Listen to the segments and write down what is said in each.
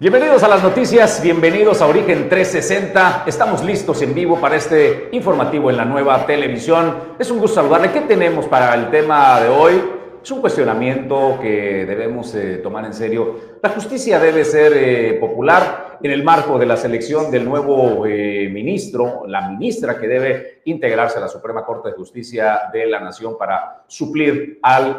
Bienvenidos a las noticias, bienvenidos a Origen 360. Estamos listos en vivo para este informativo en la nueva televisión. Es un gusto saludarle. ¿Qué tenemos para el tema de hoy? Es un cuestionamiento que debemos eh, tomar en serio. La justicia debe ser eh, popular en el marco de la selección del nuevo eh, ministro, la ministra que debe integrarse a la Suprema Corte de Justicia de la Nación para suplir al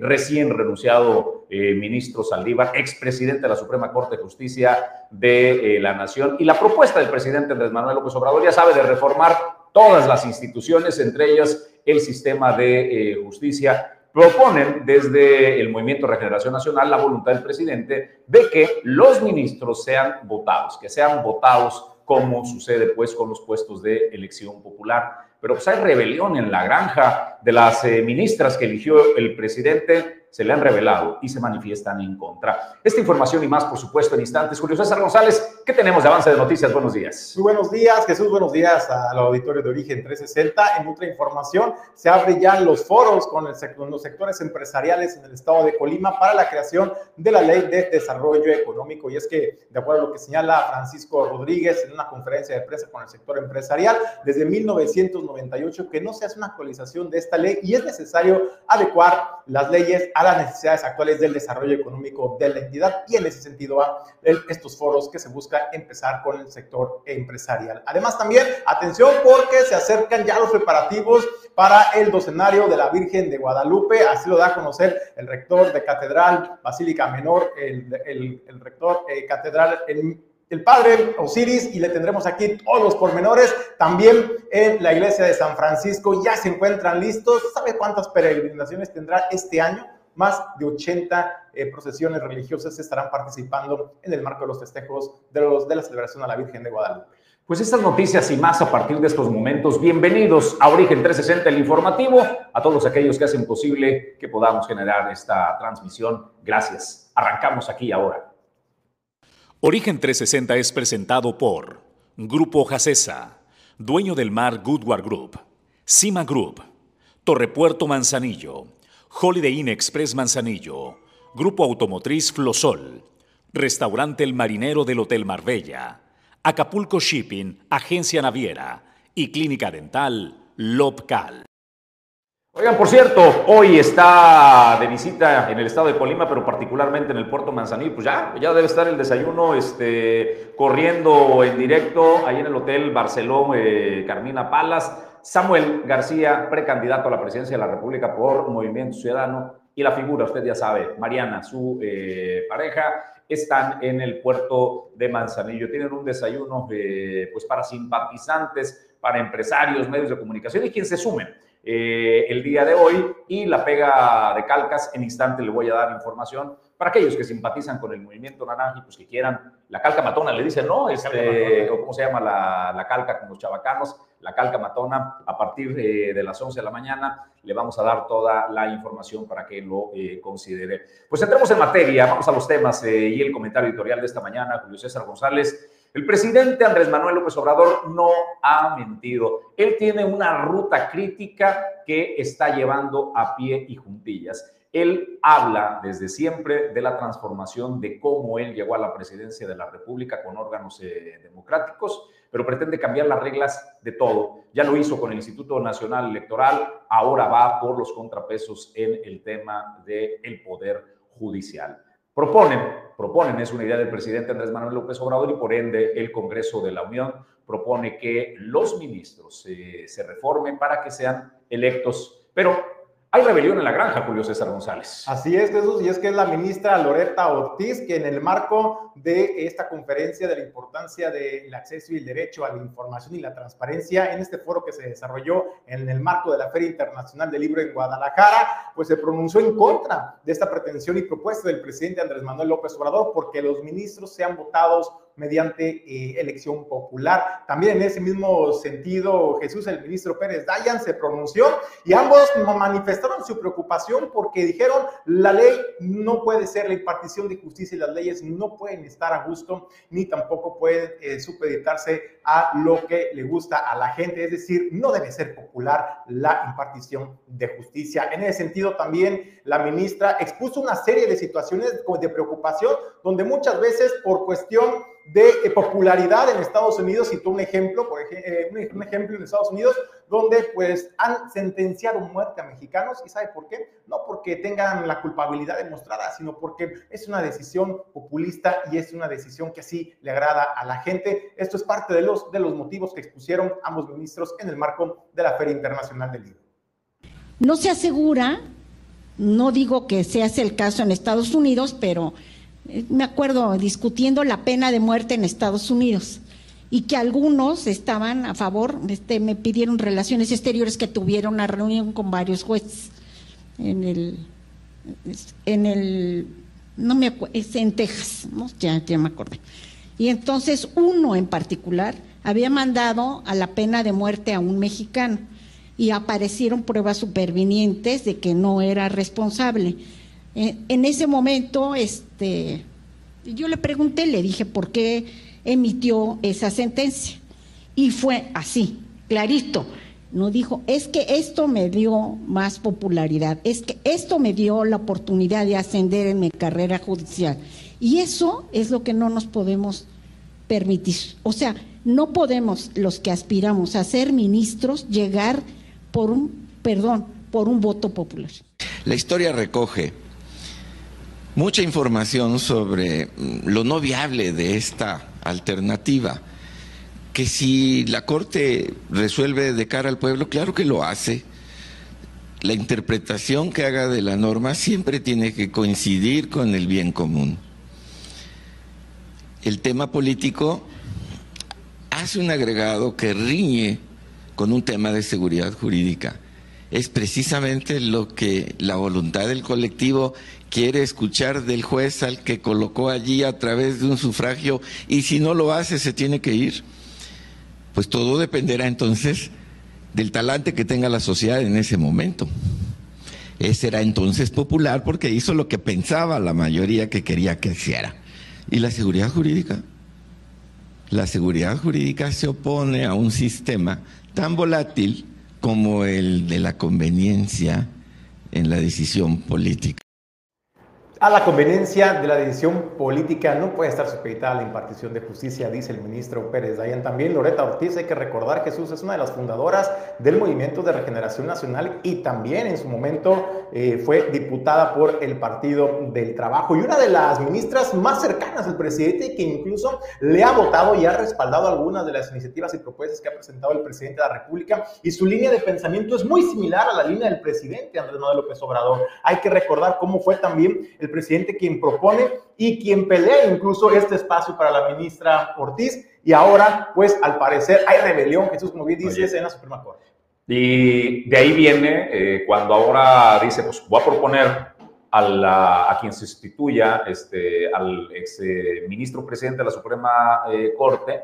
recién renunciado ministro Saldívar, expresidente de la Suprema Corte de Justicia de la Nación. Y la propuesta del presidente Andrés Manuel López Obrador ya sabe de reformar todas las instituciones, entre ellas el sistema de justicia proponen desde el Movimiento Regeneración Nacional la voluntad del presidente de que los ministros sean votados, que sean votados como sucede pues con los puestos de elección popular. Pero pues hay rebelión en la granja de las eh, ministras que eligió el presidente se le han revelado y se manifiestan en contra. Esta información y más, por supuesto, en instantes. Julio César González, ¿qué tenemos de avance de noticias? Buenos días. Muy buenos días, Jesús. Buenos días al auditorio de Origen 360. En otra información, se abren ya los foros con, el, los sectores empresariales en el estado de Colima para la creación de la ley de desarrollo económico. Y es que, de acuerdo a lo que señala Francisco Rodríguez en una conferencia de prensa con el sector empresarial, desde 1998 que no se hace una actualización de esta ley y es necesario adecuar las leyes a las necesidades actuales del desarrollo económico de la entidad y en ese sentido a estos foros que se busca empezar con el sector empresarial. Además también, atención porque se acercan ya los preparativos para el docenario de la Virgen de Guadalupe, así lo da a conocer el rector de Catedral Basílica Menor, el, el, rector eh, Catedral el, el padre Osiris y le tendremos aquí todos los pormenores. También en la iglesia de San Francisco ya se encuentran listos. ¿Sabe cuántas peregrinaciones tendrá este año? Más de 80 eh, procesiones religiosas estarán participando en el marco de los festejos de, los, de la celebración a la Virgen de Guadalupe. Pues estas noticias y más a partir de estos momentos, bienvenidos a Origen 360, el informativo, a todos aquellos que hacen posible que podamos generar esta transmisión. Gracias. Arrancamos aquí ahora. Origen 360 es presentado por Grupo Jacesa, dueño del mar Goodward Group, Cima Group, Torrepuerto Manzanillo, Holiday Inn Express Manzanillo, Grupo Automotriz Flosol, Restaurante El Marinero del Hotel Marbella, Acapulco Shipping, Agencia Naviera y Clínica Dental Lobcal. Oigan, por cierto, hoy está de visita en el estado de Colima, pero particularmente en el puerto Manzanillo. Pues ya, ya debe estar el desayuno este, corriendo en directo ahí en el Hotel Barceló eh, Carmina Palas Samuel García, precandidato a la presidencia de la República por Movimiento Ciudadano, y la figura, usted ya sabe, Mariana, su eh, pareja, están en el puerto de Manzanillo. Tienen un desayuno eh, pues para simpatizantes, para empresarios, medios de comunicación y quien se sumen. Eh, el día de hoy y la pega de calcas. En instante le voy a dar información para aquellos que simpatizan con el movimiento naranja y pues que quieran la calca matona, le dicen, ¿no? Este, o cómo se llama la, calca con los chavacanos, la calca matona, a partir de, las 11 de la mañana le vamos a dar toda la información para que lo eh, considere. Pues entremos en materia, vamos a los temas eh, y el comentario editorial de esta mañana, Julio César González. El presidente Andrés Manuel López Obrador no ha mentido. Él tiene una ruta crítica que está llevando a pie y juntillas. Él habla desde siempre de la transformación de cómo él llegó a la presidencia de la República con órganos eh, democráticos, pero pretende cambiar las reglas de todo. Ya lo hizo con el Instituto Nacional Electoral, ahora va por los contrapesos en el tema del poder judicial. Proponen, proponen, es una idea del presidente Andrés Manuel López Obrador y por ende el Congreso de la Unión propone que los ministros eh, se reformen para que sean electos, pero hay rebelión en la granja, Julio César González. Así es, Jesús, y es que es la ministra Loreta Ortiz que en el marco de esta conferencia de la importancia del acceso y el derecho a la información y la transparencia, en este foro que se desarrolló en el marco de la Feria Internacional del Libro en Guadalajara, pues se pronunció en contra de esta pretensión y propuesta del presidente Andrés Manuel López Obrador porque los ministros sean votados mediante eh, elección popular. También en ese mismo sentido, Jesús, el ministro Pérez Dayan, se pronunció y ambos manifestaron su preocupación porque dijeron la ley no puede ser la impartición de justicia y las leyes no pueden estar a gusto ni tampoco pueden eh, supeditarse a lo que le gusta a la gente, es decir, no debe ser popular la impartición de justicia. En ese sentido, también la ministra expuso una serie de situaciones de preocupación donde muchas veces por cuestión de eh, popularidad en Estados Unidos, citó un ejemplo, por eh, un ejemplo en Estados Unidos, donde pues han sentenciado muerte a mexicanos, ¿y sabe por qué? No porque tengan la culpabilidad demostrada, sino porque es una decisión populista y es una decisión que así le agrada a la gente. Esto es parte de los, de los motivos que expusieron ambos ministros en el marco de la Feria Internacional del Libro. No se asegura, no digo que sea el caso en Estados Unidos, pero me acuerdo discutiendo la pena de muerte en Estados Unidos y que algunos estaban a favor, este, me pidieron relaciones exteriores que tuvieron una reunión con varios jueces en el, en el, no me acuerdo, es en Texas, ya, ya me acordé. Y entonces uno en particular había mandado a la pena de muerte a un mexicano y aparecieron pruebas supervinientes de que no era responsable. En, ese momento, este, yo le pregunté, le dije por qué emitió esa sentencia. Y fue así, clarito. No dijo, es que esto me dio más popularidad, es que esto me dio la oportunidad de ascender en mi carrera judicial. Y eso es lo que no nos podemos permitir. O sea, no podemos los que aspiramos a ser ministros llegar por un, perdón, por un voto popular. La historia recoge mucha información sobre mm, lo no viable de esta alternativa, que si la Corte resuelve de cara al pueblo, claro que lo hace. La interpretación que haga de la norma siempre tiene que coincidir con el bien común. El tema político hace un agregado que riñe con un tema de seguridad jurídica es precisamente lo que la voluntad del colectivo quiere escuchar del juez al que colocó allí a través de un sufragio y si no lo hace se tiene que ir. Pues todo dependerá entonces del talante que tenga la sociedad en ese momento. Ese era entonces popular porque hizo lo que pensaba la mayoría que quería que hiciera. ¿Y la seguridad jurídica? La seguridad jurídica se opone a un sistema tan volátil como el de la conveniencia en la decisión política. A la conveniencia de la decisión política no puede estar supeditada a la impartición de justicia, dice el ministro Pérez Dayan. También Loreta Ortiz, hay que recordar, Jesús es una de las fundadoras del Movimiento de Regeneración Nacional y también en su momento eh, fue diputada por el Partido del Trabajo y una de las ministras más cercanas al presidente que incluso le ha votado y ha respaldado algunas de las iniciativas y propuestas que ha presentado el presidente de la República y su línea de pensamiento es muy similar a la línea del presidente Andrés Manuel López Obrador. Hay que recordar cómo fue también el presidente quien propone y quien pelea incluso este espacio para la ministra Ortiz. Y ahora, pues al parecer hay rebelión, Jesús, como bien dices, en la Suprema Corte. Y de ahí viene eh, cuando ahora dice, pues voy a proponer a, la, a quien sustituya este, al ex eh, ministro presidente de la Suprema eh, Corte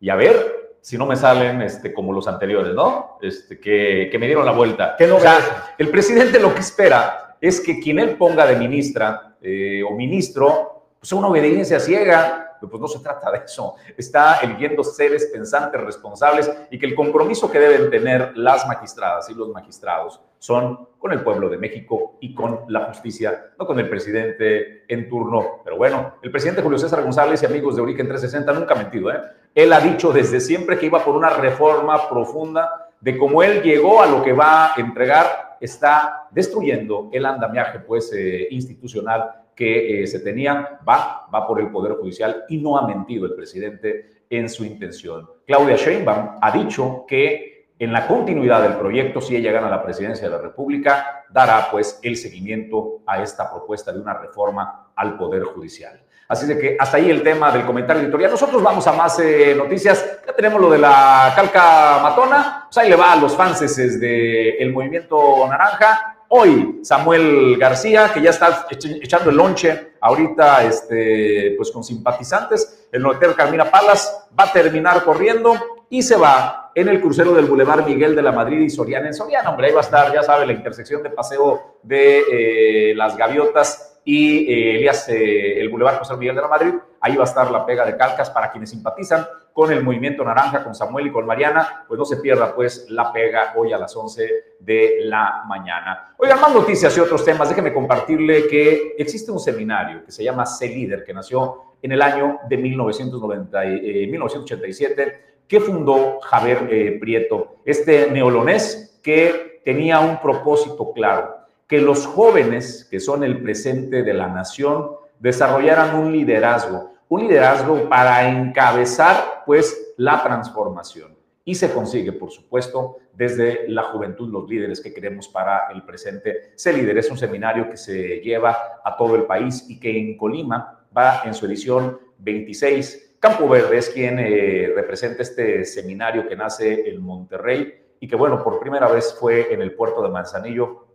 y a ver si no me salen este, como los anteriores, ¿no? Este, que, que me dieron la vuelta. ¿Qué no o sea, el presidente lo que espera es que quien él ponga de ministra eh, o ministro, pues una obediencia ciega, pues no se trata de eso. Está eligiendo seres pensantes, responsables y que el compromiso que deben tener las magistradas y los magistrados son con el pueblo de México y con la justicia, no con el presidente en turno. Pero bueno, el presidente Julio César González y amigos de Origen 360 nunca ha mentido. ¿eh? Él ha dicho desde siempre que iba por una reforma profunda de cómo él llegó a lo que va a entregar, está destruyendo el andamiaje pues, eh, institucional que eh, se tenía, va, va por el Poder Judicial y no ha mentido el presidente en su intención. Claudia Sheinbaum ha dicho que en la continuidad del proyecto, si ella gana la presidencia de la República, dará pues el seguimiento a esta propuesta de una reforma al Poder Judicial. Así de que hasta ahí el tema del comentario editorial. Nosotros vamos a más eh, noticias. Ya tenemos lo de la calca matona. Pues ahí le va a los fans del movimiento naranja. Hoy Samuel García, que ya está echando el lonche ahorita este, pues con simpatizantes, el notero Carmina Palas va a terminar corriendo y se va en el crucero del Boulevard Miguel de la Madrid y Soriana en Soriana. Hombre, ahí va a estar, ya sabe, la intersección de paseo de eh, las gaviotas y eh, eh, el Boulevard José Miguel de la Madrid. Ahí va a estar la pega de calcas para quienes simpatizan con el Movimiento Naranja, con Samuel y con Mariana. Pues no se pierda, pues, la pega hoy a las 11 de la mañana. Oigan, más noticias y otros temas. Déjenme compartirle que existe un seminario que se llama C-Líder, que nació en el año de 1990, 1987, eh, que fundó Javier Prieto, este neolonés que tenía un propósito claro que los jóvenes, que son el presente de la nación, desarrollaran un liderazgo, un liderazgo para encabezar pues la transformación. Y se consigue, por supuesto, desde la juventud, los líderes que queremos para el presente. Se líder es un seminario que se lleva a todo el país y que en Colima va en su edición 26. Campo Verde es quien eh, representa este seminario que nace en Monterrey y que, bueno, por primera vez fue en el puerto de Manzanillo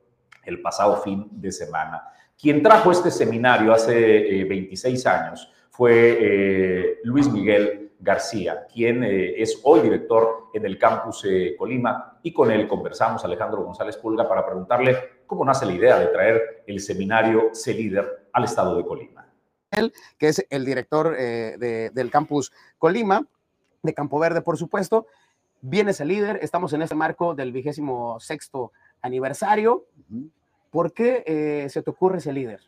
el pasado fin de semana. Quien trajo este seminario hace 26 eh, años fue eh, Luis Miguel García, quien eh, es hoy director en el campus Colima, y con él conversamos, Alejandro González Pulga, para preguntarle cómo nace la idea de traer el seminario C-Líder al estado de Colima. Él, que es el director del campus Colima, de Campo Verde, por supuesto, viene ese líder, estamos en ese marco del vigésimo sexto aniversario. ¿Por qué eh, se te ocurre ese líder?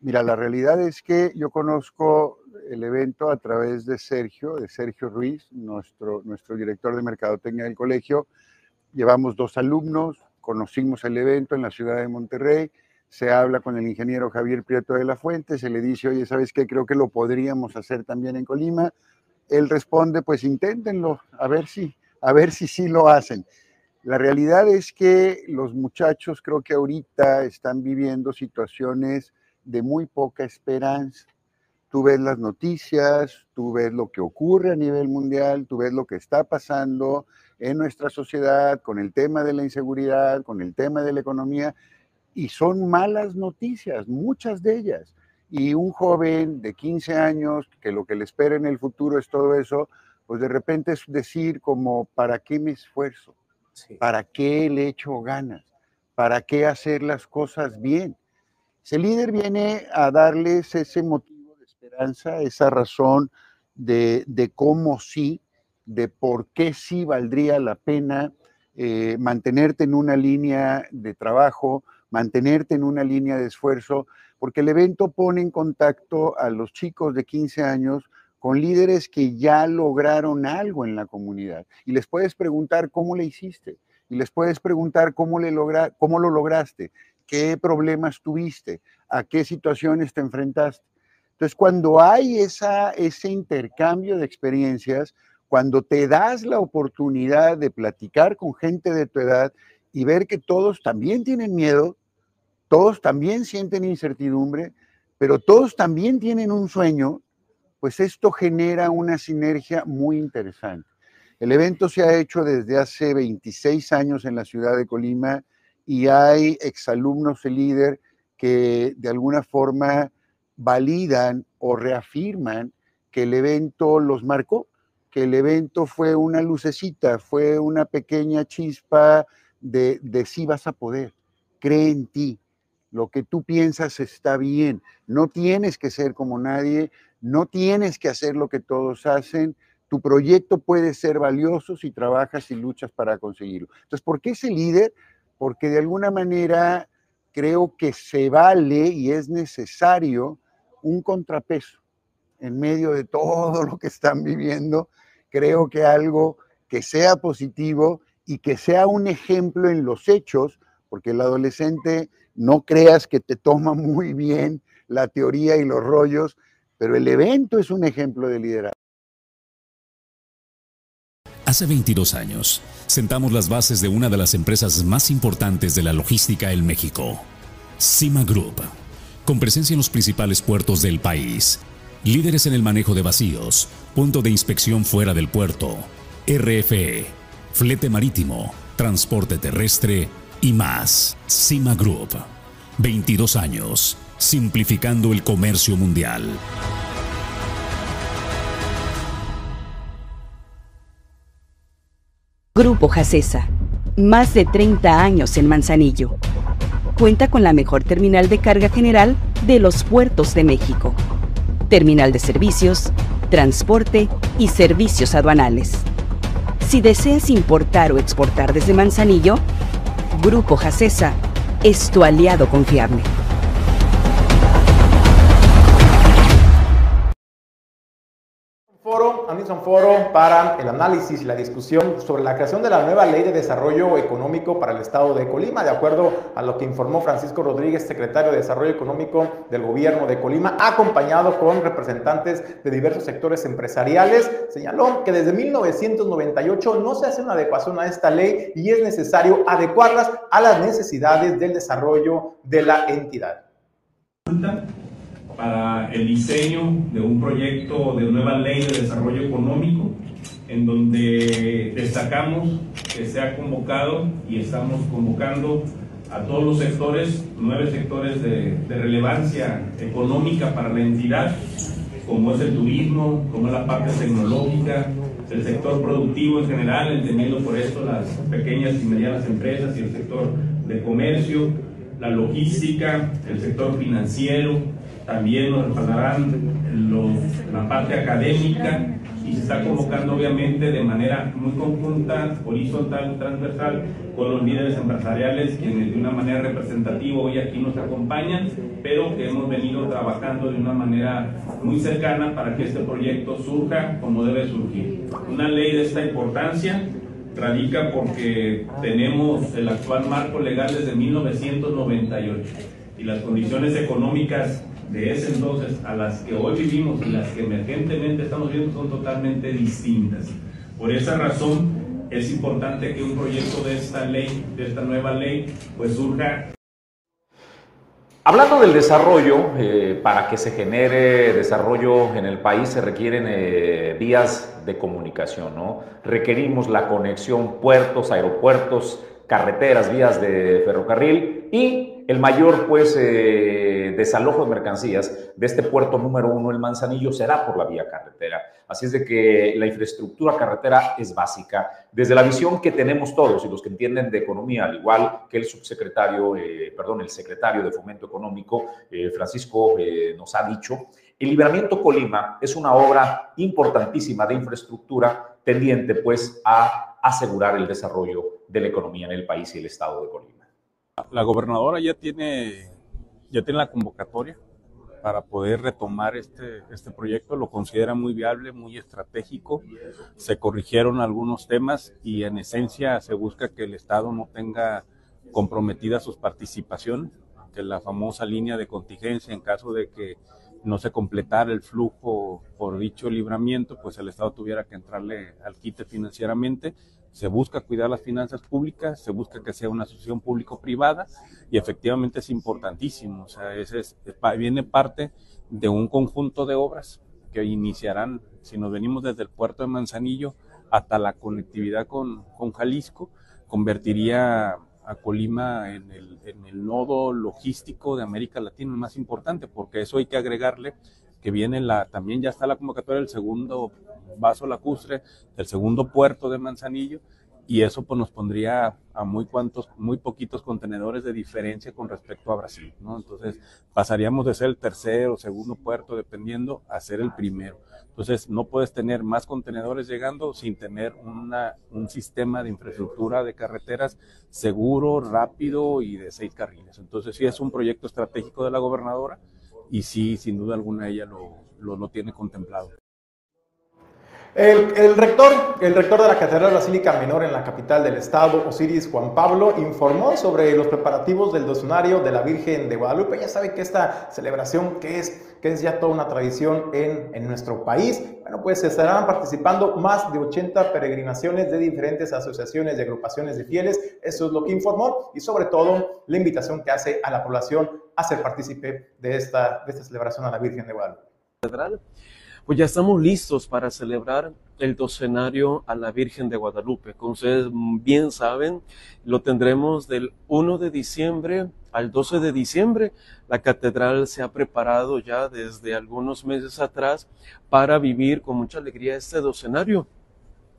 Mira, la realidad es que yo conozco el evento a través de Sergio, de Sergio Ruiz, nuestro, nuestro director de Mercadotecnia del colegio. Llevamos dos alumnos, conocimos el evento en la ciudad de Monterrey, se habla con el ingeniero Javier Prieto de la Fuente, se le dice, oye, ¿sabes qué? Creo que lo podríamos hacer también en Colima. Él responde, pues inténtenlo, a ver si, a ver si sí lo hacen. La realidad es que los muchachos creo que ahorita están viviendo situaciones de muy poca esperanza. Tú ves las noticias, tú ves lo que ocurre a nivel mundial, tú ves lo que está pasando en nuestra sociedad con el tema de la inseguridad, con el tema de la economía, y son malas noticias, muchas de ellas. Y un joven de 15 años, que lo que le espera en el futuro es todo eso, pues de repente es decir como, ¿para qué me esfuerzo? ¿Para qué le echo ganas? ¿Para qué hacer las cosas bien? Ese líder viene a darles ese motivo de esperanza, esa razón de, cómo sí, de por qué sí valdría la pena eh, mantenerte en una línea de trabajo, mantenerte en una línea de esfuerzo, porque el evento pone en contacto a los chicos de 15 años con líderes que ya lograron algo en la comunidad. Y les puedes preguntar cómo le hiciste. Y les puedes preguntar cómo, le logra, cómo lo lograste, qué problemas tuviste, a qué situaciones te enfrentaste. Entonces, cuando hay esa, ese intercambio de experiencias, cuando te das la oportunidad de platicar con gente de tu edad y ver que todos también tienen miedo, todos también sienten incertidumbre, pero todos también tienen un sueño pues esto genera una sinergia muy interesante. El evento se ha hecho desde hace 26 años en la ciudad de Colima y hay exalumnos y líder que de alguna forma validan o reafirman que el evento los marcó, que el evento fue una lucecita, fue una pequeña chispa de, de sí vas a poder, cree en ti, lo que tú piensas está bien, no tienes que ser como nadie, no tienes que hacer lo que todos hacen. Tu proyecto puede ser valioso si trabajas y luchas para conseguirlo. Entonces, ¿por qué ese líder? Porque de alguna manera creo que se vale y es necesario un contrapeso en medio de todo lo que están viviendo. Creo que algo que sea positivo y que sea un ejemplo en los hechos, porque el adolescente no creas que te toma muy bien la teoría y los rollos, pero el evento es un ejemplo de liderazgo. Hace 22 años, sentamos las bases de una de las empresas más importantes de la logística en México, Cima Group, con presencia en los principales puertos del país, líderes en el manejo de vacíos, punto de inspección fuera del puerto, RFE, flete marítimo, transporte terrestre y más. Cima Group. 22 años. Simplificando el comercio mundial. Grupo Jacesa. Más de 30 años en Manzanillo. Cuenta con la mejor terminal de carga general de los puertos de México. Terminal de servicios, transporte y servicios aduanales. Si deseas importar o exportar desde Manzanillo, Grupo Jacesa es tu aliado confiable. Foro, un foro para el análisis y la discusión sobre la creación de la nueva ley de desarrollo económico para el estado de Colima, de acuerdo a lo que informó Francisco Rodríguez, secretario de Desarrollo Económico del gobierno de Colima, acompañado con representantes de diversos sectores empresariales. Señaló que desde 1998 no se hace una adecuación a esta ley y es necesario adecuarlas a las necesidades del desarrollo de la entidad para el diseño de un proyecto de nueva ley de desarrollo económico, en donde destacamos que se ha convocado y estamos convocando a todos los sectores, nueve sectores de, relevancia económica para la entidad, como es el turismo, como es la parte tecnológica, el sector productivo en general, entendiendo por esto las pequeñas y medianas empresas y el sector de comercio, la logística, el sector financiero, también nos respaldarán la parte académica y se está convocando obviamente de manera muy conjunta, horizontal, transversal, con los líderes empresariales quienes de una manera representativa hoy aquí nos acompañan, pero que hemos venido trabajando de una manera muy cercana para que este proyecto surja como debe surgir. Una ley de esta importancia radica porque tenemos el actual marco legal desde 1998 y las condiciones económicas de ese entonces a las que hoy vivimos y las que emergentemente estamos viendo son totalmente distintas. Por esa razón es importante que un proyecto de esta ley, de esta nueva ley, pues surja. Hablando del desarrollo, eh, para que se genere desarrollo en el país se requieren eh, vías de comunicación, ¿no? Requerimos la conexión puertos, aeropuertos, carreteras, vías de ferrocarril y el mayor pues eh, desalojo de mercancías de este puerto número uno, el Manzanillo, será por la vía carretera. Así es de que la infraestructura carretera es básica. Desde la visión que tenemos todos y los que entienden de economía, al igual que el subsecretario, eh, perdón, el secretario de Fomento Económico, eh, Francisco, nos ha dicho, el Liberamiento Colima es una obra importantísima de infraestructura tendiente pues a asegurar el desarrollo de la economía en el país y el estado de Colima. La gobernadora ya tiene, ya tiene la convocatoria para poder retomar este, este proyecto, lo considera muy viable, muy estratégico, se corrigieron algunos temas y en esencia se busca que el Estado no tenga comprometida sus participaciones, que la famosa línea de contingencia en caso de que no se completara el flujo por dicho libramiento, pues el Estado tuviera que entrarle al quite financieramente se busca cuidar las finanzas públicas, se busca que sea una asociación público-privada y efectivamente es importantísimo. O sea, ese es, viene parte de un conjunto de obras que iniciarán, si nos venimos desde el puerto de Manzanillo hasta la conectividad con, con Jalisco, convertiría a Colima en el, en el nodo logístico de América Latina más importante, porque eso hay que agregarle que viene la, también ya está la convocatoria del segundo vaso lacustre, del segundo puerto de Manzanillo, y eso pues nos pondría a muy cuantos, muy poquitos contenedores de diferencia con respecto a Brasil, ¿no? Entonces pasaríamos de ser el tercero o segundo puerto, dependiendo, a ser el primero. Entonces no puedes tener más contenedores llegando sin tener una, un sistema de infraestructura de carreteras seguro, rápido y de seis carriles. Entonces sí es un proyecto estratégico de la gobernadora y sí, sin duda alguna, ella lo, lo, tiene contemplado. El, el, rector, el rector de la Catedral Basílica Menor en la capital del estado, Osiris Juan Pablo, informó sobre los preparativos del docenario de la Virgen de Guadalupe. Ya sabe que esta celebración, que es, que es ya toda una tradición en, en nuestro país, bueno, pues estarán participando más de 80 peregrinaciones de diferentes asociaciones y agrupaciones de fieles. Eso es lo que informó y sobre todo la invitación que hace a la población a ser partícipe de esta, de esta celebración a la Virgen de Guadalupe. Pues ya estamos listos para celebrar el docenario a la Virgen de Guadalupe. Como ustedes bien saben, lo tendremos del 1 de diciembre al 12 de diciembre. La catedral se ha preparado ya desde algunos meses atrás para vivir con mucha alegría este docenario.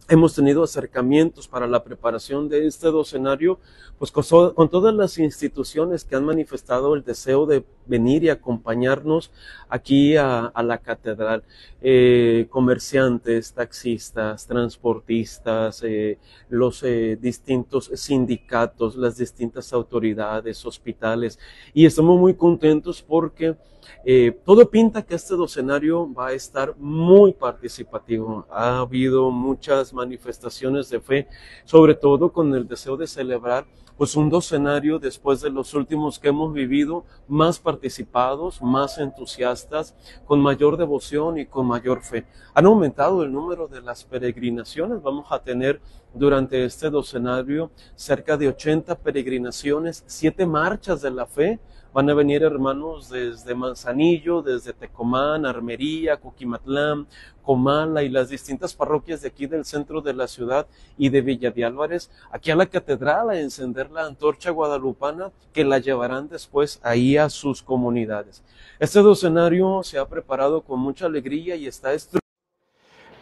Hemos tenido acercamientos para la preparación de este docenario, pues con, todas las instituciones que han manifestado el deseo de venir y acompañarnos aquí a, a la catedral. Eh, comerciantes, taxistas, transportistas, eh, los eh, distintos sindicatos, las distintas autoridades, hospitales. Y estamos muy contentos porque eh, todo pinta que este docenario va a estar muy participativo. Ha habido muchas manifestaciones de fe, sobre todo con el deseo de celebrar pues un docenario después de los últimos que hemos vivido, más participados, más entusiastas, con mayor devoción y con mayor fe. Han aumentado el número de las peregrinaciones. Vamos a tener durante este docenario cerca de 80 peregrinaciones, siete marchas de la fe, Van a venir hermanos desde Manzanillo, desde Tecomán, Armería, Coquimatlán, Comala y las distintas parroquias de aquí del centro de la ciudad y de Villa de Álvarez, aquí a la catedral a encender la antorcha guadalupana que la llevarán después ahí a sus comunidades. Este docenario se ha preparado con mucha alegría y está estructurado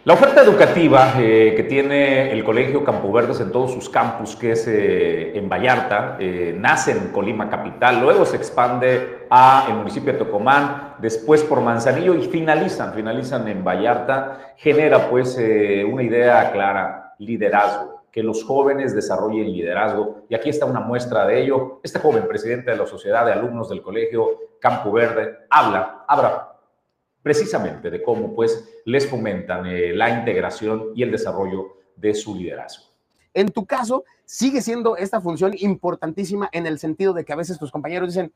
la oferta educativa eh, que tiene el Colegio Campo Verdes en todos sus campus, que es eh, en Vallarta, eh, nace en Colima Capital, luego se expande a el municipio de Tocomán, después por Manzanillo y finalizan, finalizan en Vallarta, genera pues una idea clara, liderazgo, que los jóvenes desarrollen liderazgo. Y aquí está una muestra de ello. Este joven presidente de la Sociedad de Alumnos del Colegio Campo Verde habla, habla precisamente de cómo pues les fomentan eh, la integración y el desarrollo de su liderazgo. En tu caso, sigue siendo esta función importantísima en el sentido de que a veces tus compañeros dicen,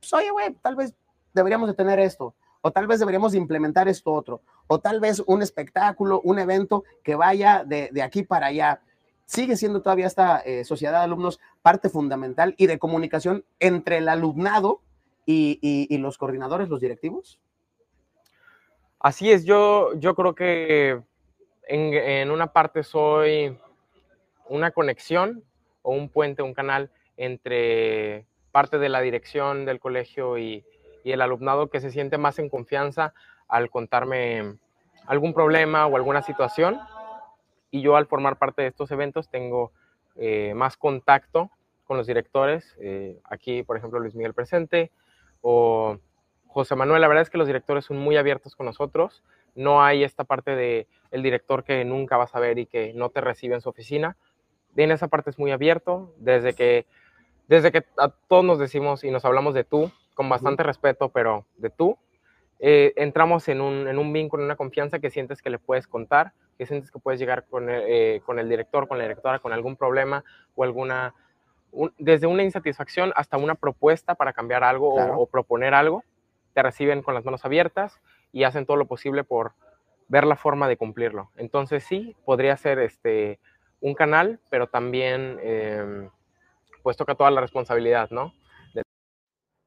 pues, oye, güey, tal vez deberíamos de tener esto, o tal vez deberíamos de implementar esto otro, o tal vez un espectáculo, un evento que vaya de, aquí para allá. Sigue siendo todavía esta eh, sociedad de alumnos parte fundamental y de comunicación entre el alumnado y los coordinadores, los directivos. Así es, yo, yo creo que en, en, una parte soy una conexión o un puente, un canal entre parte de la dirección del colegio y, y, el alumnado que se siente más en confianza al contarme algún problema o alguna situación. Y yo al formar parte de estos eventos tengo eh, más contacto con los directores. Eh, aquí, por ejemplo, Luis Miguel presente o José Manuel, la verdad es que los directores son muy abiertos con nosotros. No hay esta parte de el director que nunca vas a ver y que no te recibe en su oficina. En esa parte es muy abierto, desde que, desde que a todos nos decimos y nos hablamos de tú, con bastante respeto, pero de tú, eh, entramos en un, en un vínculo, en una confianza que sientes que le puedes contar, que sientes que puedes llegar con el, eh, con el director, con la directora, con algún problema o alguna, un, desde una insatisfacción hasta una propuesta para cambiar algo claro. o, o proponer algo te reciben con las manos abiertas y hacen todo lo posible por ver la forma de cumplirlo. Entonces sí, podría ser este, un canal, pero también eh, pues toca toda la responsabilidad, ¿no?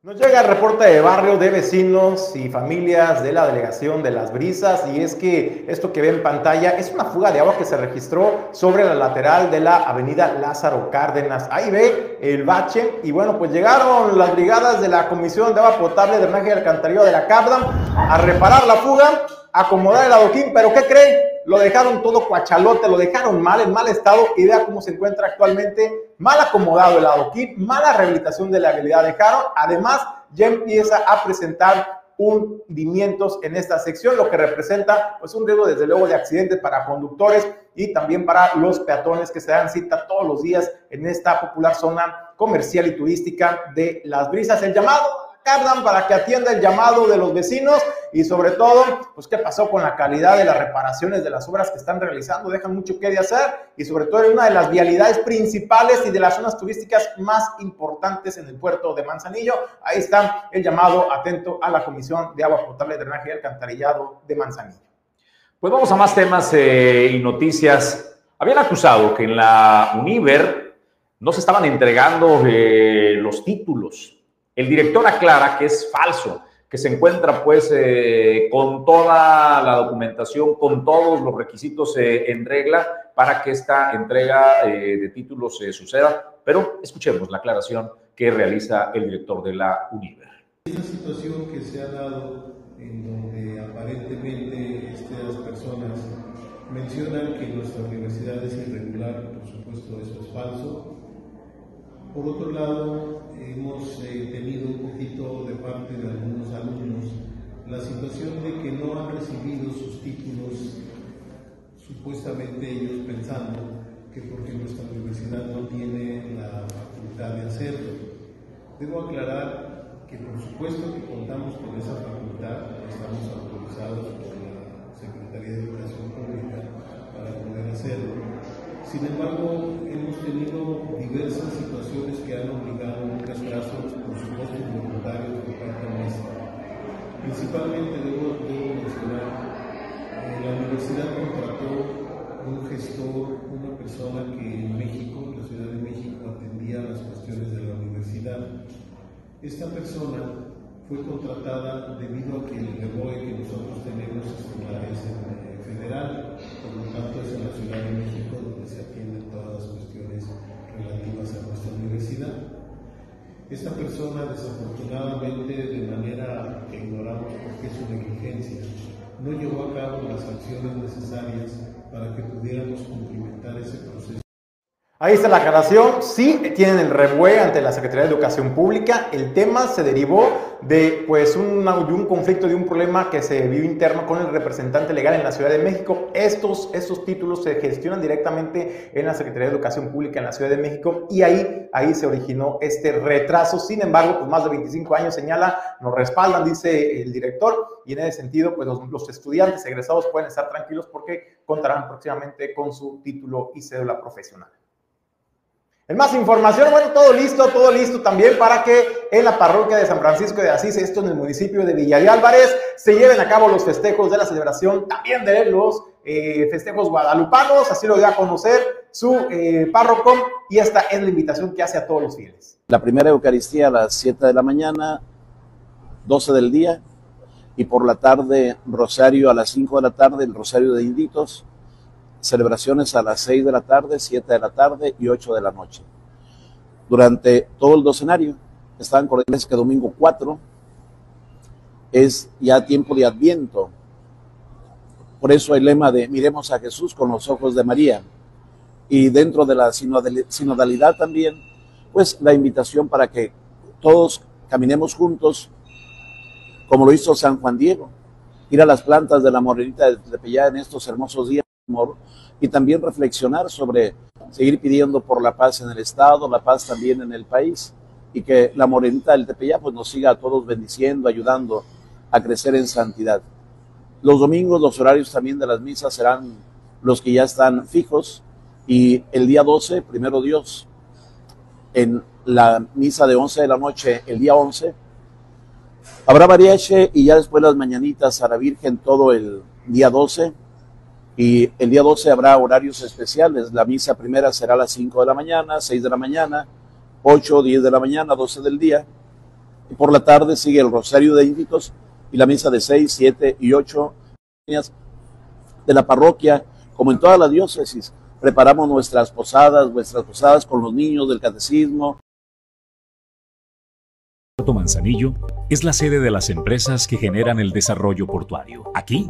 Nos llega el reporte de barrio de vecinos y familias de la delegación de Las Brisas y es que esto que ve en pantalla es una fuga de agua que se registró sobre la lateral de la avenida Lázaro Cárdenas. Ahí ve el bache y bueno, pues llegaron las brigadas de la Comisión de Agua Potable, Drenaje y Alcantarillado de la CAPDAM a reparar la fuga, acomodar el adoquín, pero ¿qué creen? Lo dejaron todo cuachalote, lo dejaron mal, en mal estado y vea cómo se encuentra actualmente mal acomodado el adoquín, mala rehabilitación de la habilidad dejaron, además ya empieza a presentar hundimientos en esta sección, lo que representa pues un riesgo desde luego de accidentes para conductores y también para los peatones que se dan cita todos los días en esta popular zona comercial y turística de Las Brisas. El llamado Cardan para que atienda el llamado de los vecinos y sobre todo, pues qué pasó con la calidad de las reparaciones de las obras que están realizando, dejan mucho que de hacer y sobre todo en una de las vialidades principales y de las zonas turísticas más importantes en el puerto de Manzanillo. Ahí está el llamado atento a la Comisión de Agua Potable, Drenaje y Alcantarillado de Manzanillo. Pues vamos a más temas eh, y noticias. Habían acusado que en la Univer no se estaban entregando eh, los títulos el director aclara que es falso, que se encuentra pues eh, con toda la documentación, con todos los requisitos eh, en regla para que esta entrega eh, de títulos suceda. Pero escuchemos la aclaración que realiza el director de la UNIVER. Esta situación que se ha dado en donde aparentemente estas personas mencionan que nuestra universidad es irregular, por supuesto eso es falso. Por otro lado, hemos eh, tenido un poquito de parte de algunos alumnos la situación de que no han recibido sus títulos, supuestamente ellos pensando que porque nuestra universidad no tiene la facultad de hacerlo. Debo aclarar que por supuesto que contamos con esa facultad, estamos autorizados por la Secretaría de Educación Pública para poder hacerlo. Sin embargo, hemos tenido diversas situaciones que han obligado en muchos casos, por supuesto, voluntarios de parte nuestra. Principalmente debo, debo mencionar, eh, la universidad contrató un gestor, una persona que en México, en la Ciudad de México, atendía las cuestiones de la universidad. Esta persona fue contratada debido a que el REBOE que nosotros tenemos es, en, federal, por lo tanto es en la Ciudad de México todas las cuestiones relativas a nuestra universidad. Esta persona desafortunadamente, de manera que ignoramos porque es su negligencia, no llevó a cabo las acciones necesarias para que pudiéramos cumplimentar ese proceso. Ahí está la aclaración. Sí, tienen el rebue ante la Secretaría de Educación Pública. El tema se derivó de, pues, un, un conflicto, de un problema que se vio interno con el representante legal en la Ciudad de México. Estos, estos títulos se gestionan directamente en la Secretaría de Educación Pública en la Ciudad de México y ahí, ahí se originó este retraso. Sin embargo, pues más de 25 años señala, nos respaldan, dice el director, y en ese sentido, pues los estudiantes egresados pueden estar tranquilos porque contarán próximamente con su título y cédula profesional. Más información, bueno, todo listo, todo listo también para que en la parroquia de San Francisco de Asís, esto en el municipio de Villa Álvarez, se lleven a cabo los festejos de la celebración también de los eh, festejos guadalupanos, así lo dio a conocer su eh, párroco y esta es la invitación que hace a todos los fieles. La primera Eucaristía a las 7 de la mañana, 12 del día, y por la tarde Rosario a las 5 de la tarde, el Rosario de Inditos, celebraciones a las 6 de la tarde, 7 de la tarde y 8 de la noche. Durante todo el docenario, estaban coordinados que domingo 4 es ya tiempo de Adviento. Por eso el lema de miremos a Jesús con los ojos de María. Y dentro de la sinodalidad también, pues la invitación para que todos caminemos juntos, como lo hizo San Juan Diego, ir a las plantas de la morenita de Tepeyá en estos hermosos días y también reflexionar sobre seguir pidiendo por la paz en el Estado, la paz también en el país y que la morenita del Tepeyac pues nos siga a todos bendiciendo, ayudando a crecer en santidad. Los domingos los horarios también de las misas serán los que ya están fijos y el día 12, primero Dios, en la misa de 11 de la noche, el día 11, habrá mariache y ya después las mañanitas a la Virgen todo el día 12 y el día 12 habrá horarios especiales. La misa primera será a las 5 de la mañana, 6 de la mañana, 8, 10 de la mañana, 12 del día. Y por la tarde sigue el Rosario de Índitos y la misa de 6, 7 y 8 de la parroquia, como en toda la diócesis. Preparamos nuestras posadas, nuestras posadas con los niños del catecismo. Puerto Manzanillo es la sede de las empresas que generan el desarrollo portuario. Aquí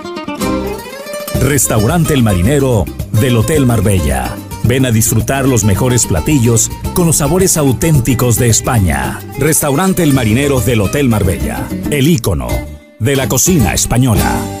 Restaurante El Marinero del Hotel Marbella Ven a disfrutar los mejores platillos con los sabores auténticos de España. Restaurante El Marinero del Hotel Marbella, el ícono de la cocina española.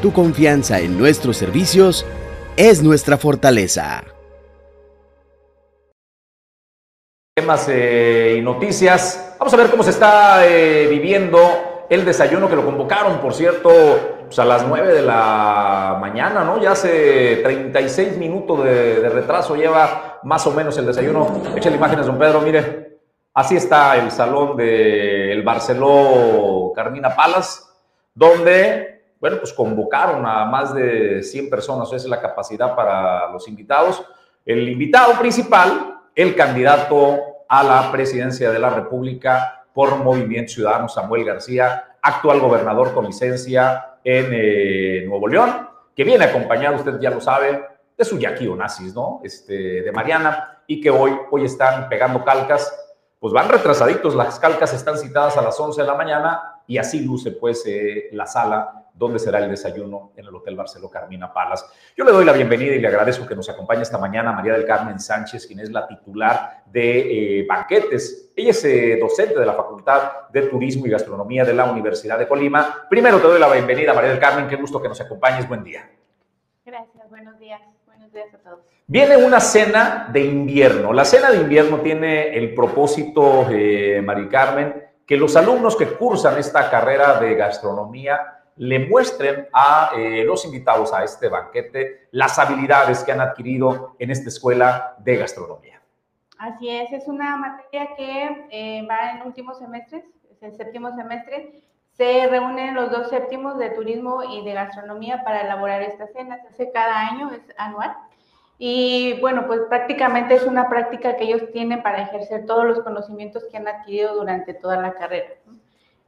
Tu confianza en nuestros servicios es nuestra fortaleza. Temas eh, y noticias. Vamos a ver cómo se está eh, viviendo el desayuno que lo convocaron, por cierto, pues a las 9 de la mañana, ¿no? Ya hace 36 minutos de, de retraso lleva más o menos el desayuno. Échale imágenes, don Pedro, mire. Así está el salón del Barceló Carmina Palas, donde bueno, pues convocaron a más de 100 personas, esa es la capacidad para los invitados. El invitado principal, el candidato a la presidencia de la República por Movimiento Ciudadano, Samuel García, actual gobernador con licencia en eh, Nuevo León, que viene acompañado, usted ya lo sabe, de su Jackie Onassis, ¿no? Este, de Mariana, y que hoy, hoy están pegando calcas, pues van retrasaditos, las calcas están citadas a las 11 de la mañana y así luce pues eh, la sala donde será el desayuno en el Hotel Barceló Carmina Palas. Yo le doy la bienvenida y le agradezco que nos acompañe esta mañana María del Carmen Sánchez, quien es la titular de eh, banquetes. Ella es eh, docente de la Facultad de Turismo y Gastronomía de la Universidad de Colima. Primero te doy la bienvenida, María del Carmen, qué gusto que nos acompañes, buen día. Gracias, buenos días. Buenos días a todos. Viene una cena de invierno. La cena de invierno tiene el propósito, eh, Mari Carmen, que los alumnos que cursan esta carrera de gastronomía le muestren a eh, los invitados a este banquete las habilidades que han adquirido en esta escuela de gastronomía. Así es, es una materia que eh, va en últimos semestres, es el séptimo semestre. Se reúnen los dos séptimos de turismo y de gastronomía para elaborar esta cena. Se hace cada año, es anual. Y bueno, pues prácticamente es una práctica que ellos tienen para ejercer todos los conocimientos que han adquirido durante toda la carrera.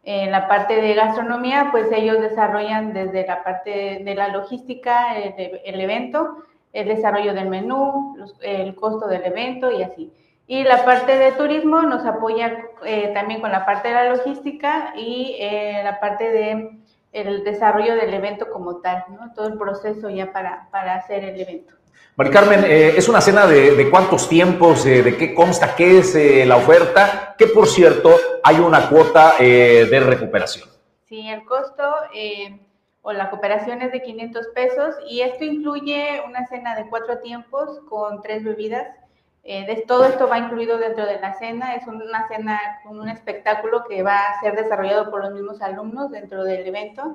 En la parte de gastronomía, pues ellos desarrollan desde la parte de la logística, el, el evento, el desarrollo del menú, el costo del evento y así. Y la parte de turismo nos apoya eh, también con la parte de la logística y eh, la parte de el desarrollo del evento como tal, todo el proceso ya para, para hacer el evento. Mari Carmen, eh, ¿es una cena de, cuántos tiempos? Eh, ¿De qué consta? ¿Qué es eh, la oferta? Que por cierto, hay una cuota eh, de recuperación. Sí, el costo o la cooperación es de 500 pesos y esto incluye una cena de cuatro tiempos con tres bebidas. Todo esto va incluido dentro de la cena. Es una cena con un espectáculo que va a ser desarrollado por los mismos alumnos dentro del evento.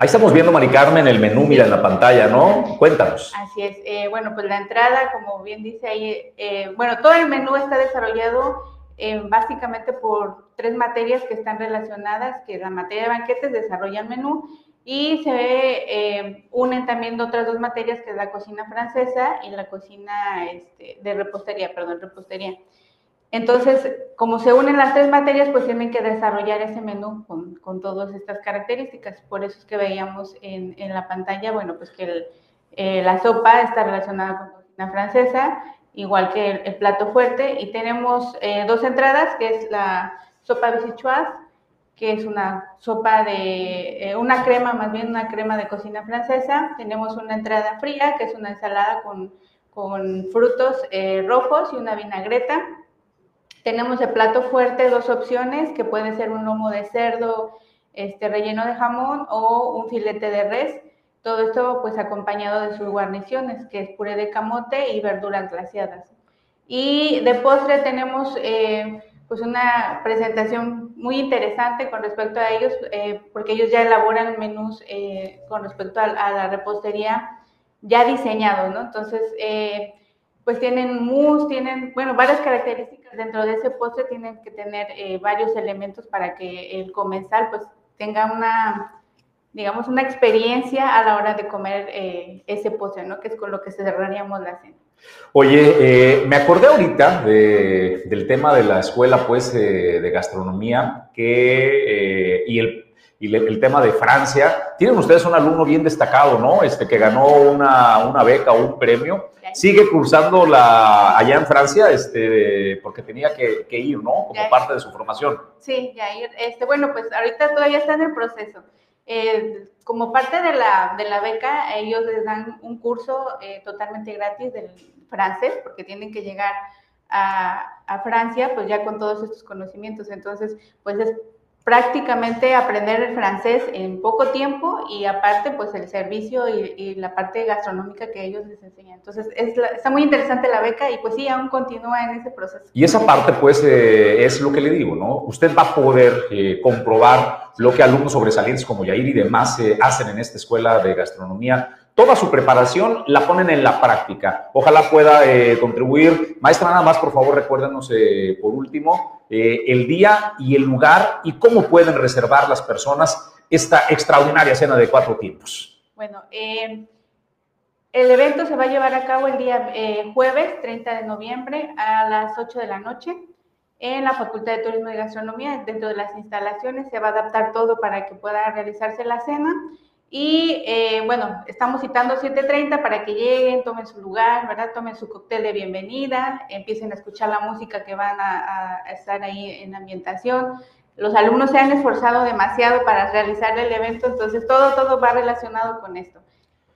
Ahí estamos viendo, Mari Carmen, el menú, mira en la pantalla, ¿no? Cuéntanos. Así es. Eh, bueno, pues la entrada, como bien dice ahí, eh, bueno, todo el menú está desarrollado eh, básicamente por tres materias que están relacionadas, que la materia de banquetes desarrolla el menú y se eh, unen también otras dos materias, que es la cocina francesa y la cocina este, de repostería, perdón, repostería. Entonces, como se unen las tres materias, pues tienen que desarrollar ese menú con, con todas estas características. Por eso es que veíamos en, la pantalla, bueno, pues que Eh, la sopa está relacionada con cocina francesa, igual que el, plato fuerte. Y tenemos eh, dos entradas, que es la sopa vichyssoise, que es una sopa de, eh, una crema, más bien una crema de cocina francesa. Tenemos una entrada fría, que es una ensalada con, con frutos eh, rojos y una vinagreta. Tenemos el plato fuerte, dos opciones, que puede ser un lomo de cerdo este, relleno de jamón o un filete de res. Todo esto pues acompañado de sus guarniciones, que es puré de camote y verduras glaseadas. Y de postre tenemos eh, pues una presentación muy interesante con respecto a ellos, eh, porque ellos ya elaboran menús eh, con respecto a, a, la repostería ya diseñados, ¿no? Entonces, eh, pues tienen mousse, tienen, bueno, varias características dentro de ese postre, tienen que tener eh, varios elementos para que el comensal pues tenga una, digamos, una experiencia a la hora de comer eh, ese postre, ¿no? Que es con lo que cerraríamos la cena. Oye, eh, me acordé ahorita de, del tema de la escuela, pues, de gastronomía, que, y, el, y el tema de Francia. Tienen ustedes un alumno bien destacado, ¿no? Este, que ganó una, una beca o un premio. Sigue cursando la, allá en Francia, este, porque tenía que, que ir, ¿no? Como parte de su formación. Sí, Jair. Este, bueno, pues ahorita todavía está en el proceso. Eh, como parte de la, de la beca, ellos les dan un curso eh, totalmente gratis del francés, porque tienen que llegar a, a Francia, pues ya con todos estos conocimientos. Entonces, pues es prácticamente aprender el francés en poco tiempo y aparte, pues el servicio y, la parte gastronómica que ellos les enseñan. Entonces, es la- está muy interesante la beca y pues sí, aún continúa en ese proceso. Y esa parte, pues, eh, es lo que le digo, ¿no? Usted va a poder eh, comprobar lo que alumnos sobresalientes como Yair y demás eh, hacen en esta escuela de gastronomía. Toda su preparación la ponen en la práctica. Ojalá pueda eh, contribuir. Maestra, nada más, por favor, recuérdenos eh, por último eh, el día y el lugar y cómo pueden reservar las personas esta extraordinaria cena de cuatro tiempos. Bueno, el evento se va a llevar a cabo el día jueves 30 de noviembre a las 8 de la noche en la Facultad de Turismo y Gastronomía. Dentro de las instalaciones se va a adaptar todo para que pueda realizarse la cena. Y eh, bueno, estamos citando 7.30 para que lleguen, tomen su lugar, ¿verdad? Tomen su cóctel de bienvenida, empiecen a escuchar la música que van a, estar ahí en ambientación. Los alumnos se han esforzado demasiado para realizar el evento, entonces todo, todo va relacionado con esto.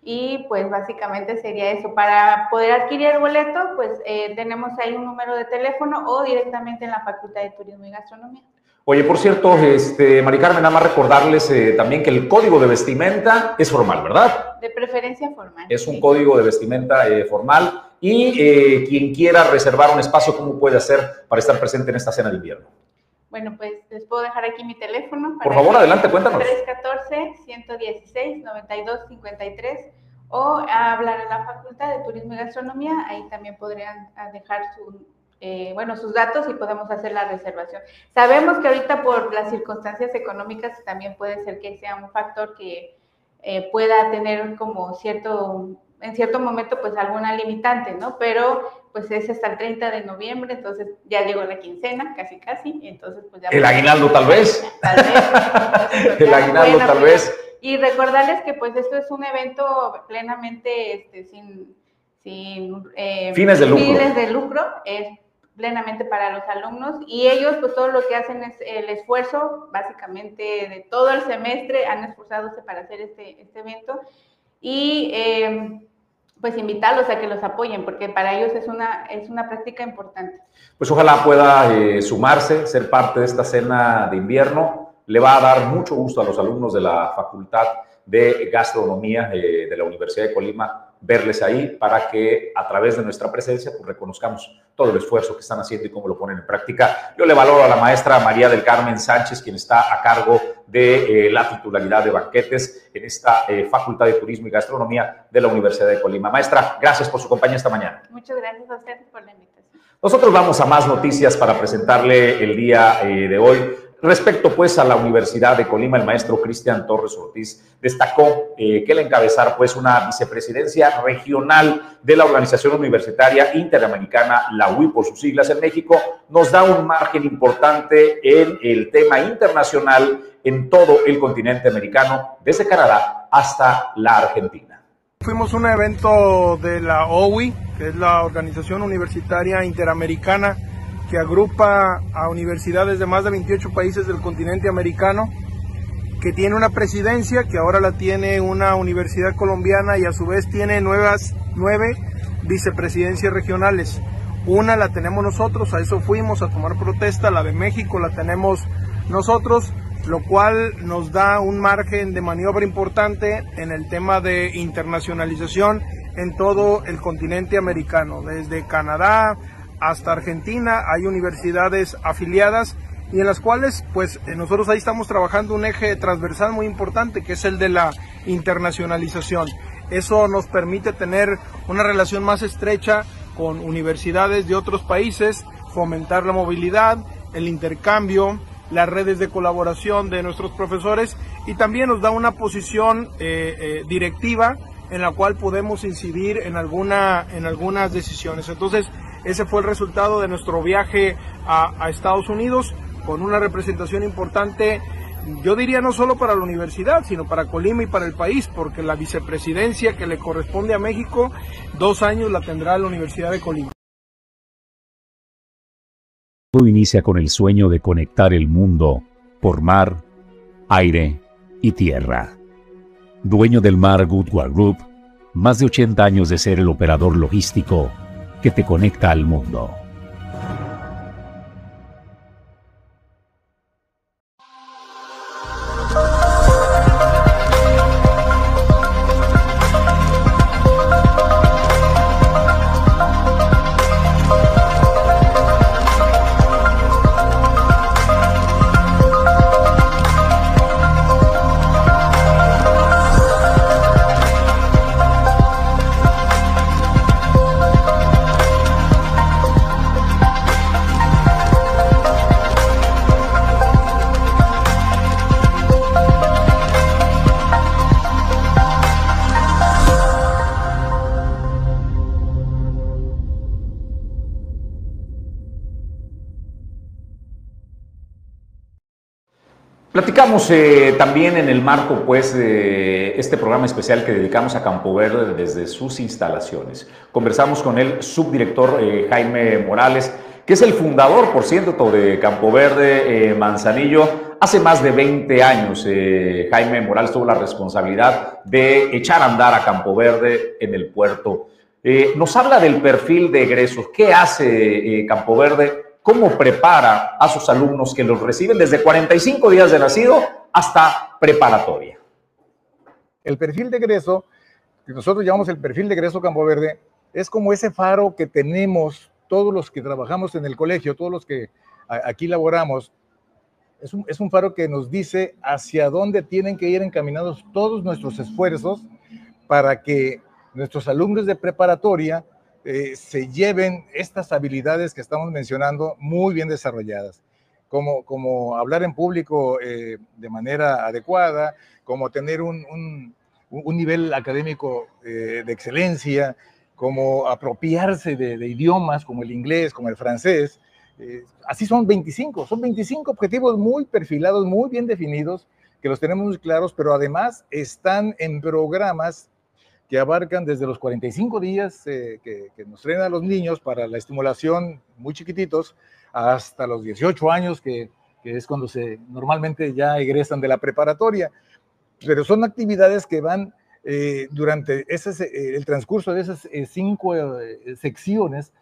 Y pues básicamente sería eso. Para poder adquirir el boleto, pues eh, tenemos ahí un número de teléfono o directamente en la Facultad de Turismo y Gastronomía. Oye, por cierto, este, Mari Carmen, nada más recordarles eh, también que el código de vestimenta es formal, ¿verdad? De preferencia formal. Es un código de vestimenta eh, formal y eh, quien quiera reservar un espacio, ¿cómo puede hacer para estar presente en esta cena de invierno? Bueno, pues les puedo dejar aquí mi teléfono. Por favor, adelante, cuéntanos. 314-116-9253 o a hablar en la Facultad de Turismo y Gastronomía. Ahí también podrían ah, dejar su, eh, bueno, sus datos y podemos hacer la reservación. Sabemos que ahorita por las circunstancias económicas también puede ser que sea un factor que eh, pueda tener como cierto, en cierto momento pues alguna limitante, ¿no? Pero pues es hasta el 30 de noviembre, entonces ya llegó la quincena, casi casi, entonces pues ya... El aguinaldo tal vez. Tal vez. Entonces, El aguinaldo tal apoyar. vez. Y recordarles que pues esto es un evento plenamente este, sin, sin eh, Fines de lucro. fines de lucro, es plenamente para los alumnos y ellos pues todo lo que hacen es el esfuerzo básicamente de todo el semestre han esforzadose para hacer este, este evento y eh, pues invitarlos a que los apoyen porque para ellos es una, es una práctica importante. Pues ojalá pueda eh, sumarse, ser parte de esta cena de invierno. Le va a dar mucho gusto a los alumnos de la Facultad de Gastronomía eh, de la Universidad de Colima verles ahí para que a través de nuestra presencia pues, reconozcamos todo el esfuerzo que están haciendo y cómo lo ponen en práctica. Yo le valoro a la maestra María del Carmen Sánchez, quien está a cargo de eh, la titularidad de banquetes en esta eh, Facultad de Turismo y Gastronomía de la Universidad de Colima. Maestra, gracias por su compañía esta mañana. Muchas gracias a ustedes por la invitación. Nosotros vamos a más noticias para presentarle el día eh, de hoy. Respecto pues a la Universidad de Colima, el maestro Cristian Torres Ortiz destacó eh, que el encabezar pues una vicepresidencia regional de la Organización Universitaria Interamericana, la UI por sus siglas en México, nos da un margen importante en el tema internacional en todo el continente americano, desde Canadá hasta la Argentina. Fuimos un evento de la OUI, que es la Organización Universitaria Interamericana, que agrupa a universidades de más de 28 países del continente americano, que tiene una presidencia, que ahora la tiene una universidad colombiana y a su vez tiene nuevas, nueve vicepresidencias regionales. Una la tenemos nosotros, a eso fuimos a tomar protesta, la de México la tenemos nosotros, lo cual nos da un margen de maniobra importante en el tema de internacionalización en todo el continente americano. Desde Canadá hasta Argentina hay universidades afiliadas y en las cuales pues eh, nosotros ahí estamos trabajando un eje transversal muy importante que es el de la internacionalización. Eso nos permite tener una relación más estrecha con universidades de otros países, fomentar la movilidad, el intercambio, las redes de colaboración de nuestros profesores y también nos da una posición eh, eh, directiva en la cual podemos incidir en, alguna, en algunas decisiones. Entonces, ese fue el resultado de nuestro viaje a, Estados Unidos con una representación importante yo diría no solo para la universidad, sino para Colima y para el país, porque la vicepresidencia que le corresponde a México, dos años la tendrá la Universidad de Colima. Todo inicia con el sueño de conectar el mundo por mar, aire y tierra. Dueño del Mar Goodward Group, más de 80 años de ser el operador logístico que te conecta al mundo. Platicamos eh, también en el marco pues, de este programa especial que dedicamos a Campo Verde desde sus instalaciones. Conversamos con el subdirector eh, Jaime Morales, que es el fundador, por cierto, de Campo Verde eh, Manzanillo. Hace más de 20 años Jaime Morales tuvo la responsabilidad de echar a andar a Campo Verde en el puerto. nos habla del perfil de egresos. ¿Qué hace Campo Verde? Cómo prepara a sus alumnos que los reciben desde 45 días de nacido hasta preparatoria. El perfil de egreso, que nosotros llamamos el perfil de egreso Campo Verde, es como ese faro que tenemos todos los que trabajamos en el colegio, todos los que aquí laboramos. Es un, es un faro que nos dice hacia dónde tienen que ir encaminados todos nuestros esfuerzos para que nuestros alumnos de preparatoria eh, se lleven estas habilidades que estamos mencionando muy bien desarrolladas, como, como hablar en público eh, de manera adecuada, como tener un, un, nivel académico eh, de excelencia, como apropiarse de, de, idiomas como el inglés, como el francés. así son 25, son 25 objetivos muy perfilados, muy bien definidos, que los tenemos muy claros, pero además están en programas que abarcan desde los 45 días eh, que, nos traen a los niños para la estimulación muy chiquititos hasta los 18 años, que, es cuando se normalmente ya egresan de la preparatoria. Pero son actividades que van eh, durante ese, eh, el transcurso de esas cinco secciones,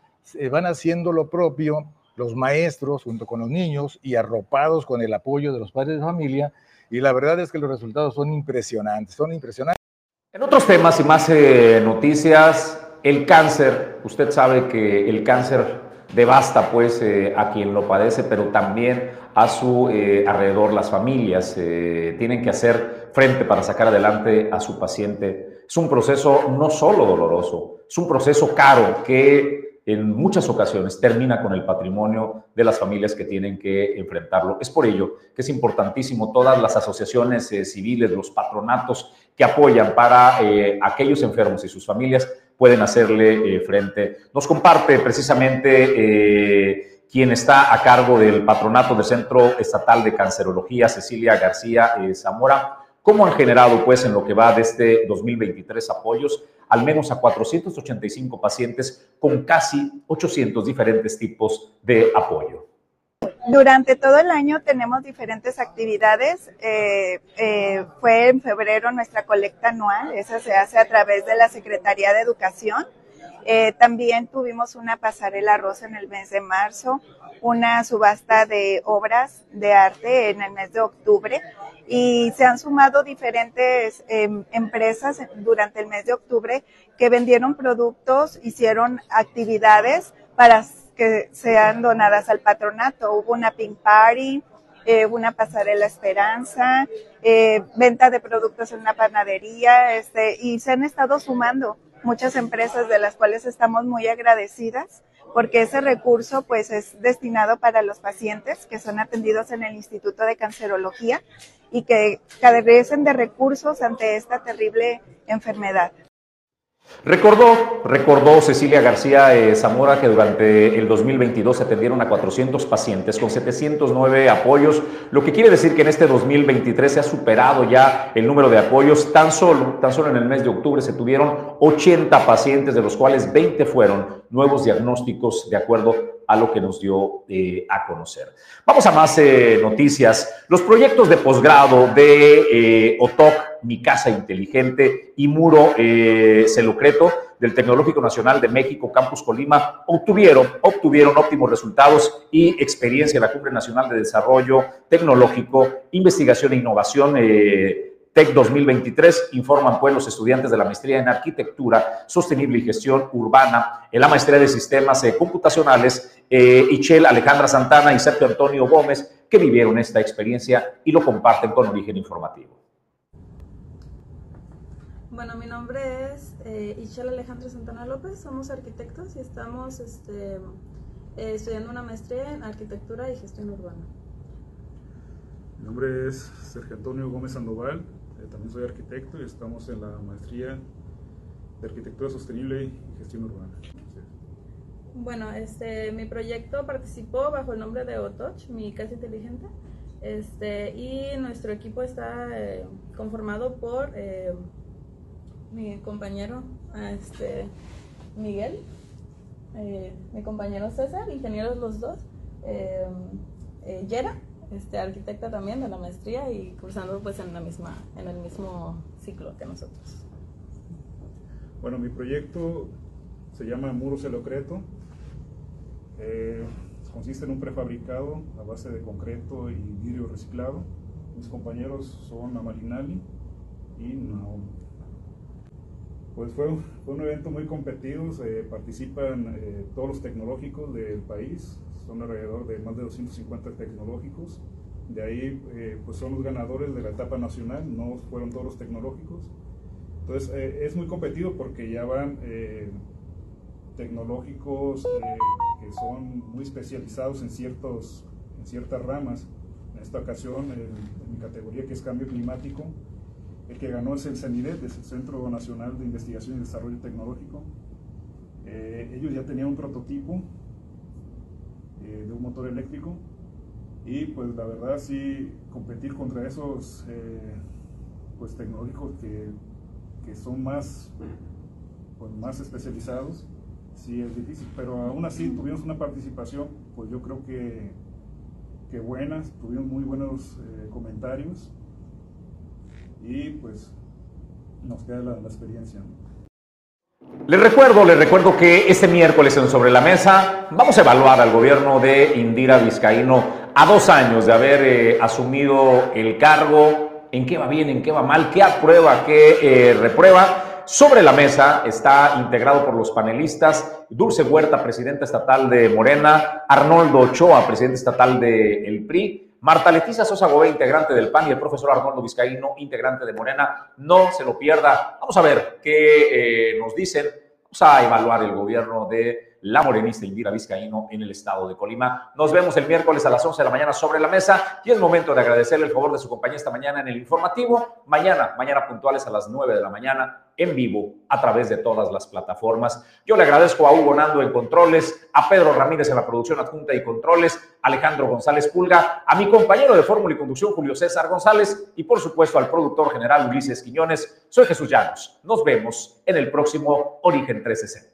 van haciendo lo propio los maestros junto con los niños y arropados con el apoyo de los padres de familia. Y la verdad es que los resultados son impresionantes, son impresionantes. En otros temas y más eh, noticias, el cáncer, usted sabe que el cáncer devasta pues eh, a quien lo padece, pero también a su eh, alrededor las familias tienen que hacer frente para sacar adelante a su paciente. Es un proceso no solo doloroso, es un proceso caro que en muchas ocasiones termina con el patrimonio de las familias que tienen que enfrentarlo. Es por ello que es importantísimo todas las asociaciones eh, civiles, los patronatos que apoyan para eh, aquellos enfermos y sus familias pueden hacerle eh, frente. Nos comparte precisamente quien está a cargo del patronato del Centro Estatal de Cancerología, Cecilia García Zamora, cómo han generado, pues, en lo que va de este 2023 apoyos, al menos a 485 pacientes con casi 800 diferentes tipos de apoyo. Durante todo el año tenemos diferentes actividades. Eh, eh, fue en febrero nuestra colecta anual, esa se hace a través de la Secretaría de Educación. Eh, también tuvimos una pasarela rosa en el mes de marzo, una subasta de obras de arte en el mes de octubre y se han sumado diferentes em, empresas durante el mes de octubre que vendieron productos, hicieron actividades para que sean donadas al patronato. Hubo una pink party, eh, una pasarela esperanza, eh, venta de productos en una panadería, este, y se han estado sumando muchas empresas de las cuales estamos muy agradecidas porque ese recurso pues es destinado para los pacientes que son atendidos en el Instituto de Cancerología y que carecen de recursos ante esta terrible enfermedad. Recordó, recordó Cecilia García eh, Zamora que durante el 2022 se atendieron a 400 pacientes con 709 apoyos, lo que quiere decir que en este 2023 se ha superado ya el número de apoyos. Tan solo, tan solo en el mes de octubre se tuvieron 80 pacientes, de los cuales 20 fueron nuevos diagnósticos de acuerdo a lo que nos dio eh, a conocer. Vamos a más eh, noticias. Los proyectos de posgrado de OTOC, Mi Casa Inteligente y Muro Celucreto del Tecnológico Nacional de México, Campus Colima, obtuvieron, obtuvieron óptimos resultados y experiencia en la Cumbre Nacional de Desarrollo Tecnológico, Investigación e Innovación. TEC 2023, informan pues los estudiantes de la maestría en Arquitectura Sostenible y Gestión Urbana, en la maestría de Sistemas eh, Computacionales, eh, Ichel Alejandra Santana y Sergio Antonio Gómez, que vivieron esta experiencia y lo comparten con origen informativo. Bueno, mi nombre es eh, Ichel Alejandra Santana López, somos arquitectos y estamos este, eh, estudiando una maestría en Arquitectura y Gestión Urbana. Mi nombre es Sergio Antonio Gómez Sandoval, eh, también soy arquitecto y estamos en la maestría de Arquitectura Sostenible y Gestión Urbana. Bueno, este, mi proyecto participó bajo el nombre de OTOCH, mi casa inteligente, este, y nuestro equipo está eh, conformado por eh, mi compañero este, Miguel, mi compañero César, ingenieros los dos, Yera, este, arquitecta también de la maestría y cursando pues en, la misma, en el mismo ciclo que nosotros. Bueno, mi proyecto se llama Muro Celocreto. Eh, consiste en un prefabricado a base de concreto y vidrio reciclado. Mis compañeros son Amalinali y Naomi. Pues fue, un evento muy competido, participan eh, todos los tecnológicos del país, son alrededor de más de 250 tecnológicos. De ahí, eh, pues son los ganadores de la etapa nacional, no fueron todos los tecnológicos. Entonces, eh, es muy competido porque ya van eh, tecnológicos que son muy especializados en, ciertos, en ciertas ramas. En esta ocasión, en mi categoría que es cambio climático, el que ganó es el CENIDET, es el Centro Nacional de Investigación y Desarrollo Tecnológico. ellos ya tenían un prototipo eh, de un motor eléctrico. Y pues la verdad sí competir contra esos eh, pues tecnológicos que, que, son más pues, más especializados sí es difícil. Pero aún así tuvimos una participación pues yo creo que que buenas tuvimos muy buenos eh, comentarios. Y pues nos queda la, la experiencia les recuerdo, les recuerdo que este miércoles en Sobre la Mesa vamos a evaluar al gobierno de Indira Vizcaíno a dos años de haber eh, asumido el cargo, en qué va bien, en qué va mal, qué aprueba, qué eh, reprueba. Sobre la mesa está integrado por los panelistas Dulce Huerta, presidenta estatal de Morena, Arnoldo Ochoa, presidente estatal del El PRI, Marta Leticia Sosa Gobé, integrante del PAN, y el profesor Arnoldo Vizcaíno, integrante de Morena. No se lo pierda. Vamos a ver qué eh, nos dicen. Vamos a evaluar el gobierno de la morenista Indira Vizcaíno en el estado de Colima. Nos vemos el miércoles a las 11 de la mañana sobre la mesa y es momento de agradecerle el favor de su compañía esta mañana en el informativo. Mañana, mañana puntuales a las 9 de la mañana en vivo a través de todas las plataformas. Yo le agradezco a Hugo Nando en controles, a Pedro Ramírez en la producción adjunta y controles, Alejandro González Pulga, a mi compañero de fórmula y conducción Julio César González y por supuesto al productor general Ulises Quiñones. Soy Jesús Llanos. Nos vemos en el próximo Origen 360.